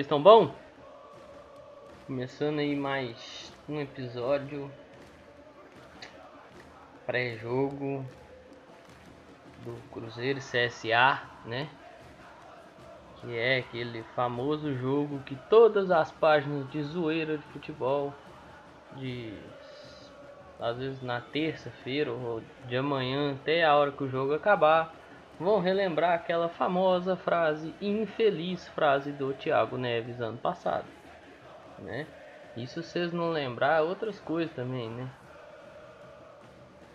Vocês estão bom? Começando aí mais um episódio pré-jogo do Cruzeiro CSA, né? Que é aquele famoso jogo que todas as páginas de zoeira de futebol de às vezes na terça-feira ou de amanhã até a hora que o jogo acabar vão relembrar aquela famosa frase, infeliz frase do Thiago Neves ano passado, né? Isso vocês não lembrar outras coisas também, né?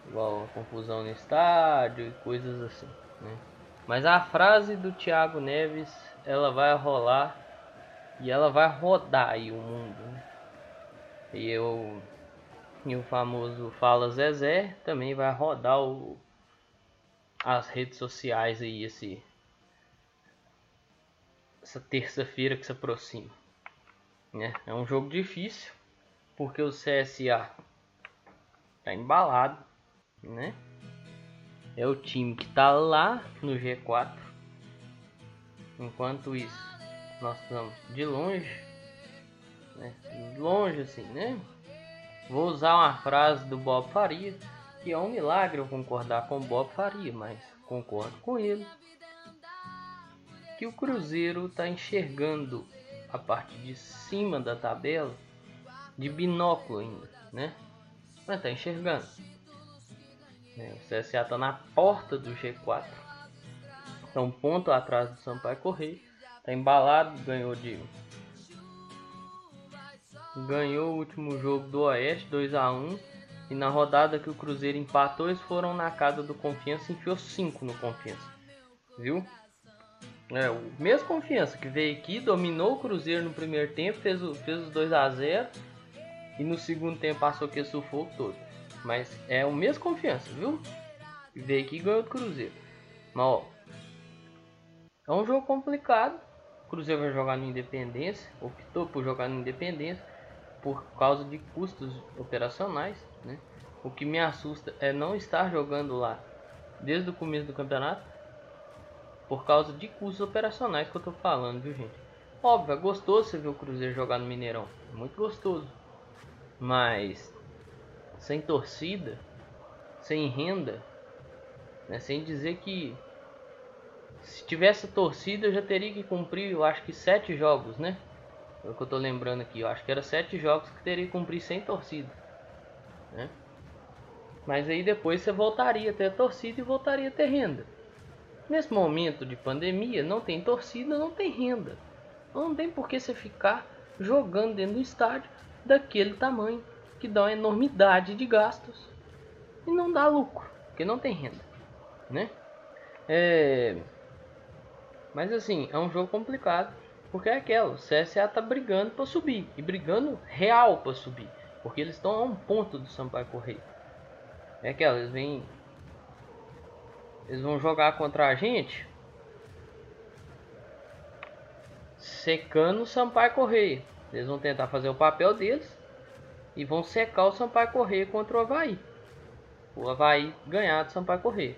Igual a confusão no estádio e coisas assim, né? Mas a frase do Thiago Neves, ela vai rolar e ela vai rodar aí o mundo. Né? E eu e o famoso Fala Zezé também vai rodar o as redes sociais aí esse essa terça-feira que se aproxima. Né? É um jogo difícil porque o CSA tá embalado, né? É o time que tá lá no G4. Enquanto isso, nós estamos de longe, né? Longe assim, né? Vou usar uma frase do Bob Faria que é um milagre eu concordar com Bob Faria, mas concordo com ele. Que o Cruzeiro está enxergando a parte de cima da tabela de binóculo ainda, né? Mas está enxergando. É, o CSA está na porta do G4. Está um ponto atrás do Sampaio Correia. Está embalado, ganhou de ganhou o último jogo do Oeste 2 a 1 e na rodada que o Cruzeiro empatou, eles foram na casa do Confiança e enfiou 5 no Confiança. Viu? É, o mesmo Confiança que veio aqui, dominou o Cruzeiro no primeiro tempo, fez, o, fez os 2 a 0 e no segundo tempo passou que sufoco todo. Mas é o mesmo Confiança, viu? Veio aqui e ganhou do Cruzeiro. Mas ó, é um jogo complicado. O Cruzeiro vai jogar no Independência, optou por jogar no Independência por causa de custos operacionais. Né? O que me assusta é não estar jogando lá desde o começo do campeonato por causa de custos operacionais que eu tô falando, viu gente? Óbvio, é gostoso você ver o Cruzeiro jogar no Mineirão, é muito gostoso. Mas sem torcida, sem renda, né? sem dizer que se tivesse torcida eu já teria que cumprir, eu acho que sete jogos, né? Que eu tô lembrando aqui. Eu acho que era sete jogos que teria que cumprir sem torcida. Né? Mas aí depois você voltaria a ter torcida e voltaria a ter renda. Nesse momento de pandemia, não tem torcida, não tem renda. Não tem por que você ficar jogando dentro do estádio daquele tamanho que dá uma enormidade de gastos e não dá lucro, porque não tem renda, né? É... Mas assim, é um jogo complicado porque é aquela, o CSA tá brigando para subir. E brigando real para subir. Porque eles estão a um ponto do Sampaio Correia. É aquela, eles vêm. Eles vão jogar contra a gente. Secando o Sampaio Correia. Eles vão tentar fazer o papel deles. E vão secar o Sampaio Correia contra o Havaí. O Havaí ganhar do Sampaio Correia.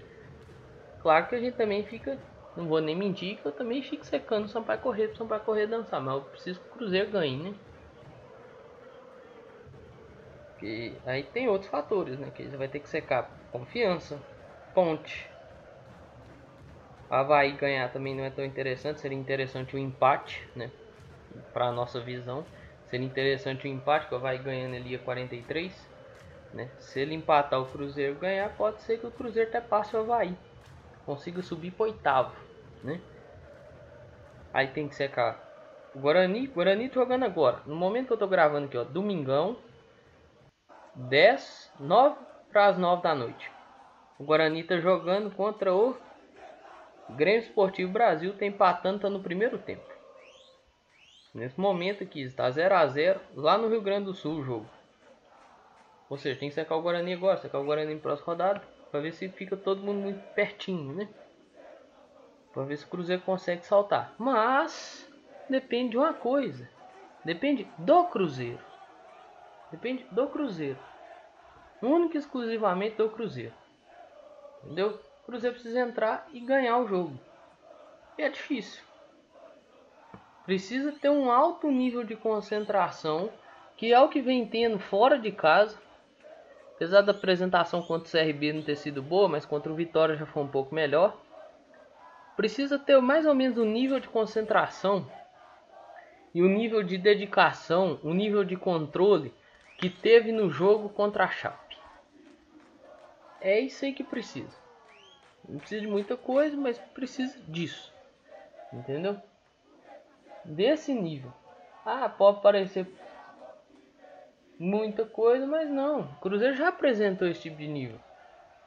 Claro que a gente também fica não vou nem mentir que eu também fico secando o Sampaio correr pro Sampaio correr dançar, mas eu preciso que o Cruzeiro ganhe, né? Aí tem outros fatores, né? Que você vai ter que secar confiança, ponte. Havaí ganhar também não é tão interessante, seria interessante o um empate, né? Para nossa visão, seria interessante o um empate, que o Havaí ganhando ali a 43, né? Se ele empatar o Cruzeiro ganhar, pode ser que o Cruzeiro até passe o Havaí, consiga subir para oitavo né? Aí tem que secar o Guarani, Guarani jogando agora. No momento que eu tô gravando aqui, ó, domingão, 10, 9 para as 9 da noite. O Guarani tá jogando contra o Grêmio Esportivo Brasil, tá empatando, tá no primeiro tempo. Nesse momento aqui, está 0 a 0 lá no Rio Grande do Sul o jogo. Ou seja, tem que secar o Guarani agora, secar o Guarani em próxima rodada, para ver se fica todo mundo muito pertinho, né? Para ver se o Cruzeiro consegue saltar. Mas depende de uma coisa. Depende do Cruzeiro. Depende do Cruzeiro. Único e exclusivamente do Cruzeiro. Entendeu? O Cruzeiro precisa entrar e ganhar o jogo. E é difícil. precisa ter um alto nível de concentração, que é o que vem tendo fora de casa. Apesar da apresentação contra o CRB não ter sido boa, mas contra o Vitória já foi um pouco melhor. Precisa ter mais ou menos o um nível de concentração e o um nível de dedicação, o um nível de controle que teve no jogo contra a Chape. É isso aí que precisa. Não precisa de muita coisa, mas precisa disso. Entendeu? Desse nível. Ah, pode parecer muita coisa, mas não. O Cruzeiro já apresentou esse tipo de nível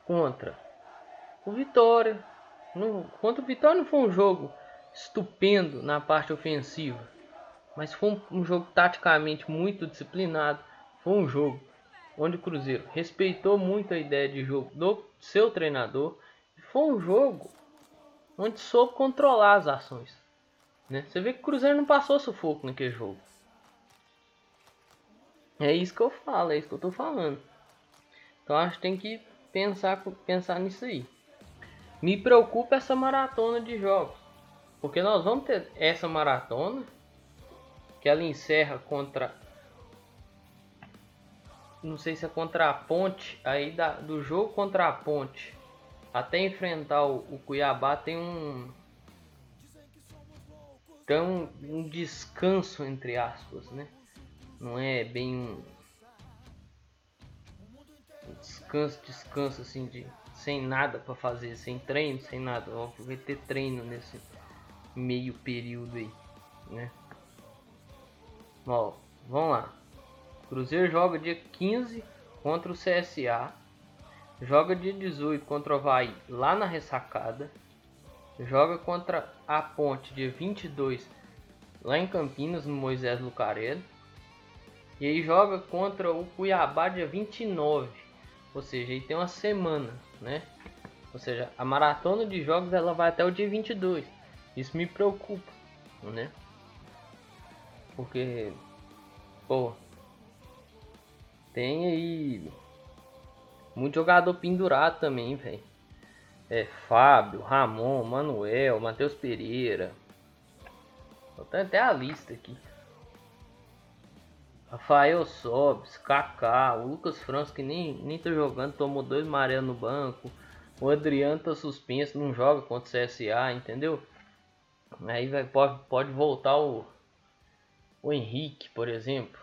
contra o Vitória. No, contra o Vitória não foi um jogo estupendo na parte ofensiva, mas foi um, um jogo taticamente muito disciplinado. Foi um jogo onde o Cruzeiro respeitou muito a ideia de jogo do seu treinador. Foi um jogo onde soube controlar as ações. Né? Você vê que o Cruzeiro não passou sufoco naquele jogo. É isso que eu falo, é isso que eu tô falando. Então acho que tem que pensar, pensar nisso aí. Me preocupa essa maratona de jogos. Porque nós vamos ter essa maratona que ela encerra contra não sei se é contra a Ponte, aí da, do jogo contra a Ponte até enfrentar o, o Cuiabá tem um tem um, um descanso entre aspas, né? não é bem um descanso, descanso assim de sem nada para fazer, sem treino, sem nada. Vai ter treino nesse meio período aí, né? Ó, vamos lá. Cruzeiro joga dia 15 contra o CSA. Joga dia 18 contra o Havaí lá na ressacada. Joga contra a Ponte dia 22 lá em Campinas, no Moisés Lucarelli. E aí joga contra o Cuiabá dia 29. Ou seja, aí tem uma semana, né? Ou seja, a maratona de jogos ela vai até o dia 22. Isso me preocupa, né? Porque pô, tem aí muito jogador pendurado também, velho. É Fábio, Ramon, Manuel, Matheus Pereira. Tenho até a lista aqui. Rafael Sobes, Kaká, o Lucas França que nem, nem tá jogando, tomou dois amarelos no banco. O Adriano tá suspenso, não joga contra o CSA, entendeu? Aí vai, pode, pode voltar o, o Henrique, por exemplo.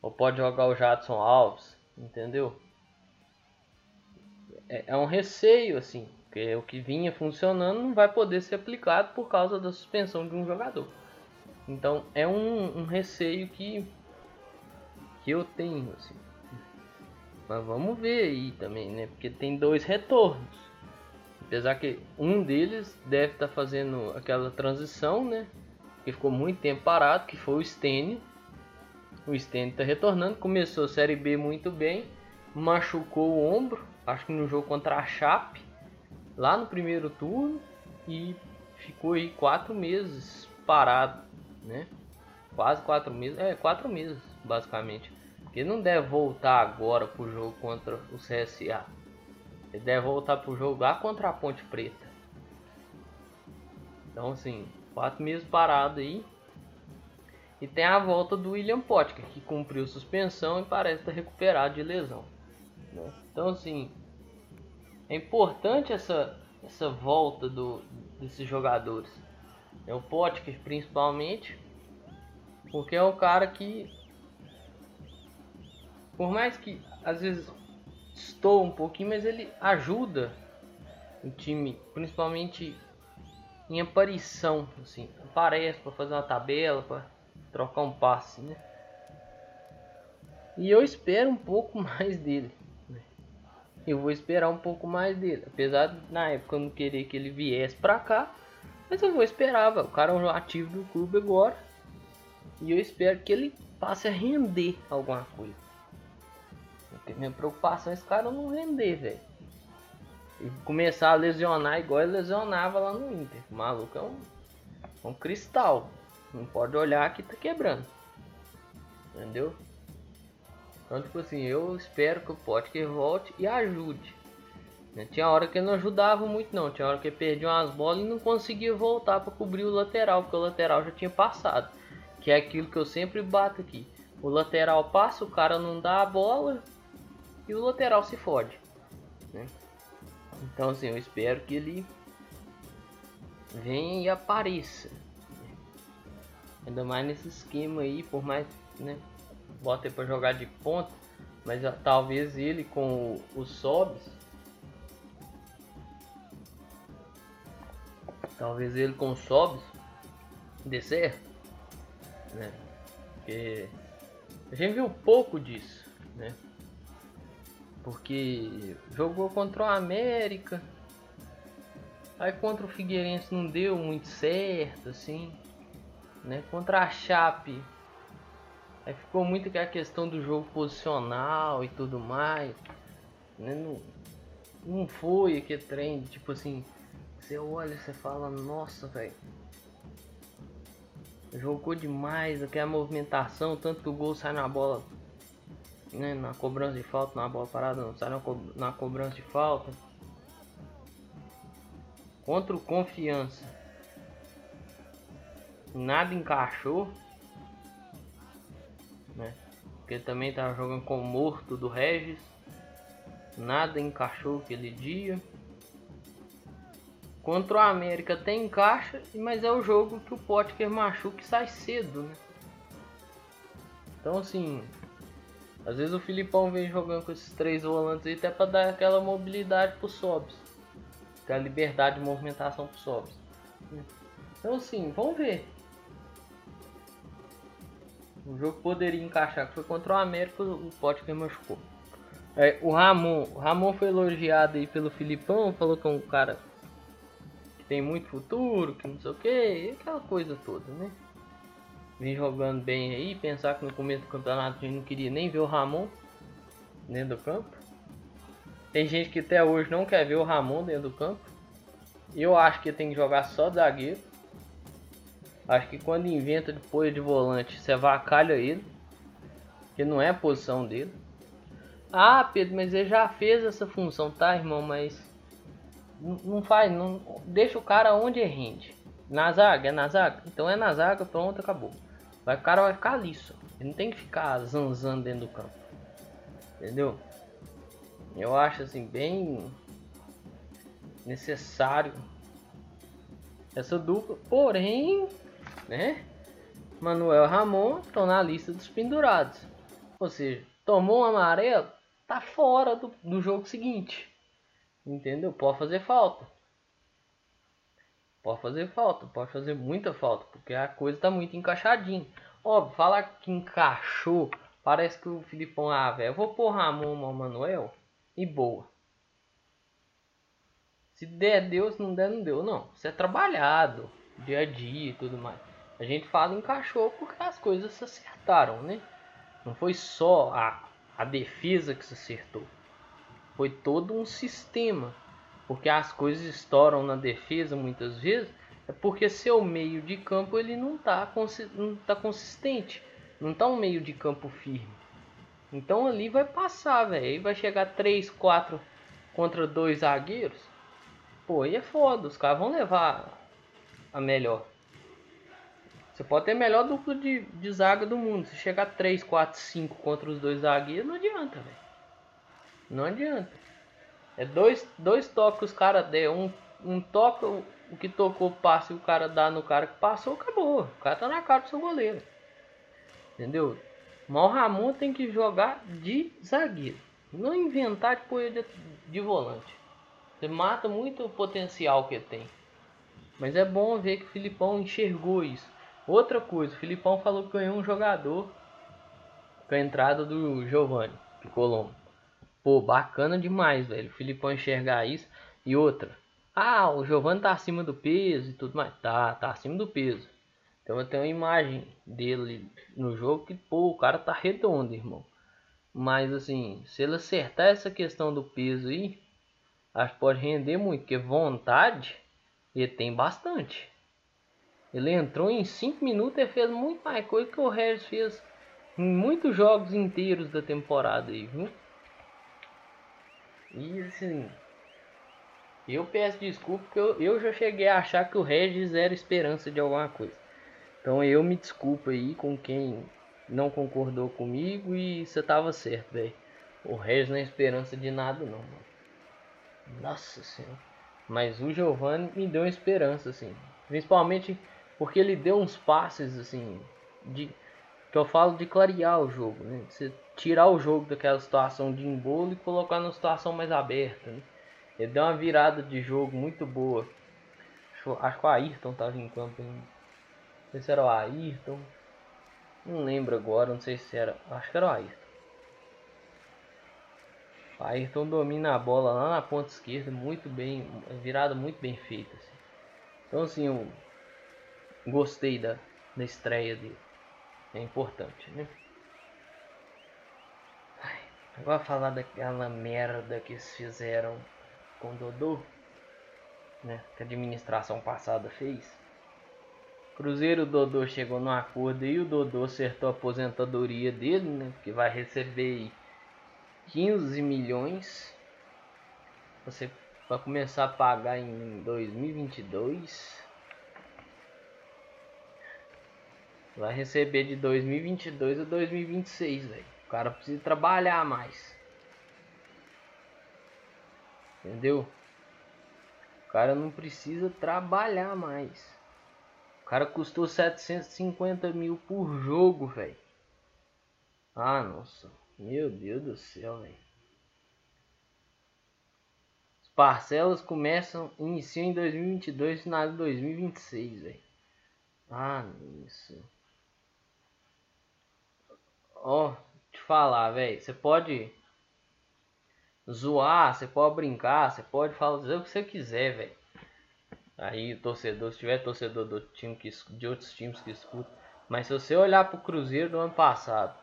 Ou pode jogar o Jadson Alves, entendeu? É, é um receio, assim, porque o que vinha funcionando não vai poder ser aplicado por causa da suspensão de um jogador. Então é um, um receio que, que eu tenho, assim. Mas vamos ver aí também, né? Porque tem dois retornos. Apesar que um deles deve estar tá fazendo aquela transição, né? Que ficou muito tempo parado, que foi o Stênio. O Stênio está retornando, começou a Série B muito bem, machucou o ombro, acho que no jogo contra a Chape, lá no primeiro turno, e ficou aí quatro meses parado né? Quase quatro meses, é quatro meses basicamente. Porque não deve voltar agora pro jogo contra o CSA. Ele deve voltar pro jogo lá contra a Ponte Preta. Então assim, quatro meses parado aí. E tem a volta do William Potker, que cumpriu suspensão e parece estar recuperado de lesão. Né? Então assim, é importante essa, essa volta do, desses jogadores. É o Potker principalmente, porque é o cara que, por mais que às vezes estou um pouquinho, mas ele ajuda o time, principalmente em aparição, assim, aparece para fazer uma tabela, para trocar um passe, né? E eu espero um pouco mais dele. Né? Eu vou esperar um pouco mais dele, apesar de na época eu não querer que ele viesse para cá, mas eu vou esperar, o cara é um ativo do clube agora. E eu espero que ele passe a render alguma coisa. Porque minha preocupação é esse cara não render, velho. E começar a lesionar igual ele lesionava lá no Inter. O maluco é um, um cristal. Não pode olhar que tá quebrando. Entendeu? Então, tipo assim, eu espero que o Potker volte e ajude. Né? Tinha hora que não ajudava muito não, tinha hora que perdia umas bolas e não conseguia voltar para cobrir o lateral, porque o lateral já tinha passado. Que é aquilo que eu sempre bato aqui. O lateral passa, o cara não dá a bola e o lateral se fode. Né? Então assim, eu espero que ele venha e apareça. Ainda mais nesse esquema aí, por mais, né? Bota pra jogar de ponta. Mas talvez ele com os sobs. Talvez ele com sobs dê certo. Né? Porque a gente viu pouco disso, né? Porque jogou contra o América. Aí contra o Figueirense não deu muito certo, assim né? Contra a Chape, aí ficou muito que a questão do jogo posicional e tudo mais, né? Não, não foi aquele trem, tipo assim, você olha você fala, nossa, velho. Jogou demais, aqui a movimentação, tanto que o gol sai na bola, né, na cobrança de falta, na bola parada, não, sai na, co na cobrança de falta. Contra o Confiança nada encaixou. Né? Porque também tava jogando com o morto do Regis. Nada encaixou aquele dia. Contra o América tem encaixa, mas é o jogo que o Potker machuca e sai cedo, né? Então assim, às vezes o Filipão vem jogando com esses três volantes aí até para dar aquela mobilidade pro Sobs. Aquela liberdade de movimentação pro Sobs. Então assim, vamos ver. O jogo poderia encaixar, que foi contra o América, o Potker machucou. É, o Ramon, o Ramon foi elogiado aí pelo Filipão, falou que é um cara tem muito futuro, que não sei o que, aquela coisa toda, né? Vem jogando bem aí, pensar que no começo do campeonato a gente não queria nem ver o Ramon dentro do campo. Tem gente que até hoje não quer ver o Ramon dentro do campo. Eu acho que tem que jogar só zagueiro. Acho que quando inventa depois de volante, você avacalha ele. Que não é a posição dele. Ah, Pedro, mas ele já fez essa função, tá, irmão? Mas não faz, não deixa o cara onde rende. Na zaga, é na zaga. Então é na zaga, pronto, acabou. Vai, o cara vai ficar liso. Ele não tem que ficar zanzando dentro do campo. Entendeu? Eu acho assim bem necessário essa dupla. Porém, né? Manuel Ramon estão na lista dos pendurados. Ou seja, tomou um amarelo, tá fora do, do jogo seguinte. Entendeu? Pode fazer falta. Pode fazer falta, pode fazer muita falta, porque a coisa tá muito encaixadinha. Óbvio, falar que encaixou, parece que o Filipão, ah, velho, vou pôr Ramon Manuel e boa. Se der, deu, se não der, não deu. Não, isso é trabalhado, dia a dia e tudo mais. A gente fala encaixou porque as coisas se acertaram, né? Não foi só a, a defesa que se acertou. Foi todo um sistema. Porque as coisas estouram na defesa muitas vezes é porque seu meio de campo ele não está não tá consistente. Não está um meio de campo firme. Então ali vai passar, velho. Aí vai chegar 3, 4 contra dois zagueiros. Pô, aí é foda. Os caras vão levar a melhor. Você pode ter a melhor dupla de, de zaga do mundo. Se chegar 3, 4, 5 contra os dois zagueiros, não adianta, velho. Não adianta. É dois, dois toques que os caras. Um, um toque, o que tocou passe o cara dá no cara que passou, acabou. O cara tá na cara do seu goleiro. Entendeu? Mas o Ramon tem que jogar de zagueiro. Não inventar de pôr de, de volante. Você mata muito o potencial que tem. Mas é bom ver que o Filipão enxergou isso. Outra coisa, o Filipão falou que ganhou um jogador com a entrada do Giovanni Colombo. Pô, bacana demais, velho. O Filipão enxergar isso. E outra, ah, o Giovanni tá acima do peso e tudo mais. Tá, tá acima do peso. Então eu tenho uma imagem dele no jogo que, pô, o cara tá redondo, irmão. Mas assim, se ele acertar essa questão do peso aí, acho que pode render muito, porque vontade ele tem bastante. Ele entrou em 5 minutos e fez muito mais coisa que o Regis fez em muitos jogos inteiros da temporada aí, viu? E assim, Eu peço desculpa porque eu, eu já cheguei a achar que o Regis era esperança de alguma coisa. Então eu me desculpo aí com quem não concordou comigo e você tava certo, velho. O Regis não é esperança de nada não, mano. Nossa senhora. Mas o Giovanni me deu esperança, assim. Principalmente porque ele deu uns passes, assim, de que eu falo de clarear o jogo, né? Você tirar o jogo daquela situação de embolo e colocar numa situação mais aberta, né? Ele deu uma virada de jogo muito boa. Acho, acho que o Ayrton estava em campo ainda. Não sei se era o Ayrton. Não lembro agora, não sei se era. Acho que era o Ayrton. O Ayrton domina a bola lá na ponta esquerda, muito bem, virada muito bem feita. Assim. Então assim, eu gostei da, da estreia dele. É importante, né? Ai, agora falar daquela merda que eles fizeram com o Dodô, né? Que a administração passada fez. Cruzeiro, o Dodô chegou num acordo e o Dodô acertou a aposentadoria dele, né? Que vai receber 15 milhões. Você vai começar a pagar em 2022. Vai receber de 2022 a 2026, velho. O cara precisa trabalhar mais. Entendeu? O cara não precisa trabalhar mais. O cara custou 750 mil por jogo, velho. Ah, nossa. Meu Deus do céu, velho. As parcelas começam, iniciam em 2022 e em 2026, velho. Ah, isso. Ó, te falar, velho. Você pode zoar, você pode brincar, você pode fazer o que você quiser, velho. Aí o torcedor, se tiver torcedor do time que, de outros times que escuta. Mas se você olhar pro Cruzeiro do ano passado,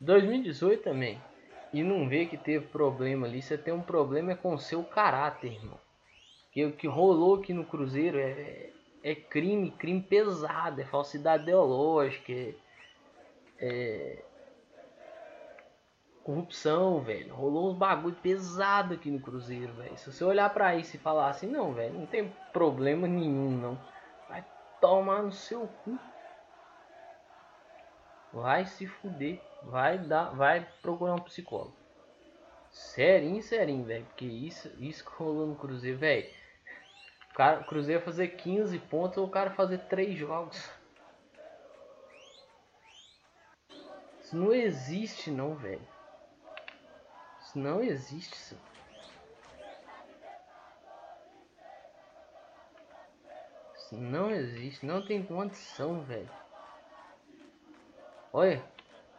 2018 também, e não ver que teve problema ali, você tem um problema é com o seu caráter, irmão. Que o que rolou aqui no Cruzeiro é, é crime, crime pesado, é falsidade ideológica, é, é corrupção, velho. Rolou uns bagulho pesado aqui no Cruzeiro, velho. Se você olhar para isso e falar assim, não, velho, não tem problema nenhum, não. Vai tomar no seu cu. Vai se fuder. Vai dar, vai procurar um psicólogo. Serinho, serinho, velho. Porque isso, isso que rolou no Cruzeiro, velho. O o Cruzeiro fazer 15 pontos ou o cara fazer 3 jogos. Isso não existe não, velho. Isso não existe, isso. Isso não existe, não tem condição, velho. Olha.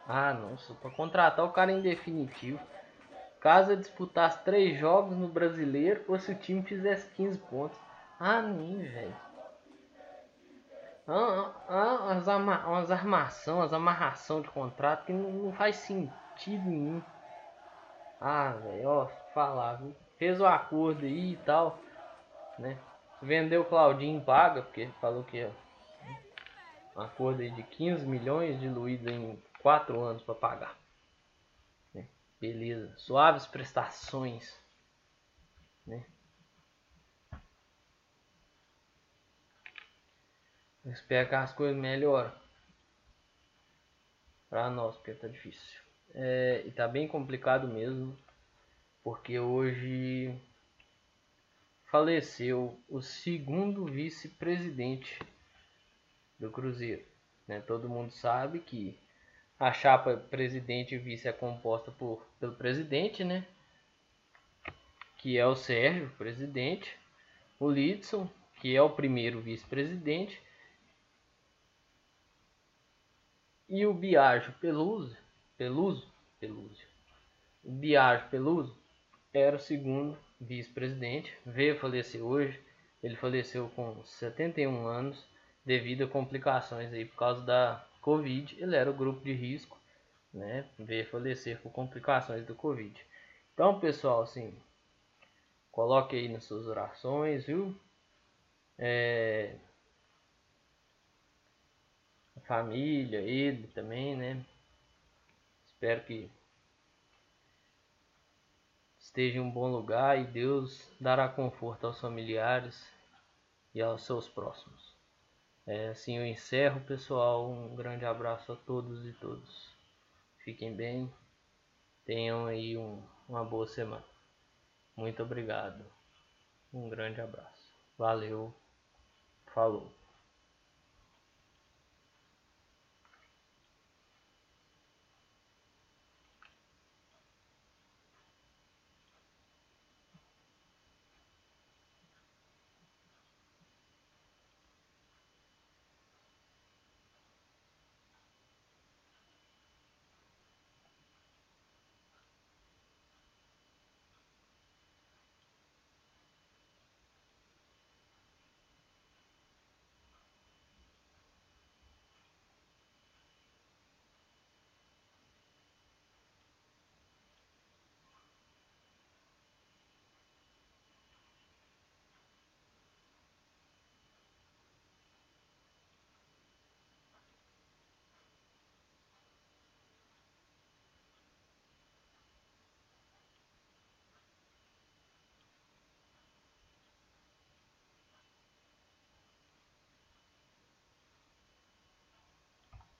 Ah, nossa, para contratar o cara em definitivo. Caso disputasse três jogos no brasileiro, ou se o time fizesse 15 pontos. Ah, nem, velho. Umas, ama umas armação, as amarração de contrato que não, não faz sentido nenhum. Ah, velho, ó, falar? Fez o acordo aí e tal, né? Vendeu o Claudinho paga, porque falou que é um acordo aí de 15 milhões diluído em 4 anos para pagar. Né? Beleza, suaves prestações, né? Eu espero que as coisas melhorem para nós, porque tá difícil. É, e tá bem complicado mesmo, porque hoje faleceu o segundo vice-presidente do Cruzeiro. Né? Todo mundo sabe que a chapa presidente e vice é composta por, pelo presidente, né? que é o Sérgio, presidente, o Lidson, que é o primeiro vice-presidente, e o Biagio Peluso, Peluso, Peluso. O Biagio Peluso era o segundo vice-presidente, veio falecer hoje. Ele faleceu com 71 anos devido a complicações aí por causa da Covid. Ele era o grupo de risco, né? Veio falecer por complicações do Covid. Então, pessoal, assim, coloque aí nas suas orações, viu? É... Família, ele também, né? Espero que esteja em um bom lugar e Deus dará conforto aos familiares e aos seus próximos. É, assim eu encerro, pessoal. Um grande abraço a todos e todos. Fiquem bem. Tenham aí um, uma boa semana. Muito obrigado. Um grande abraço. Valeu. Falou.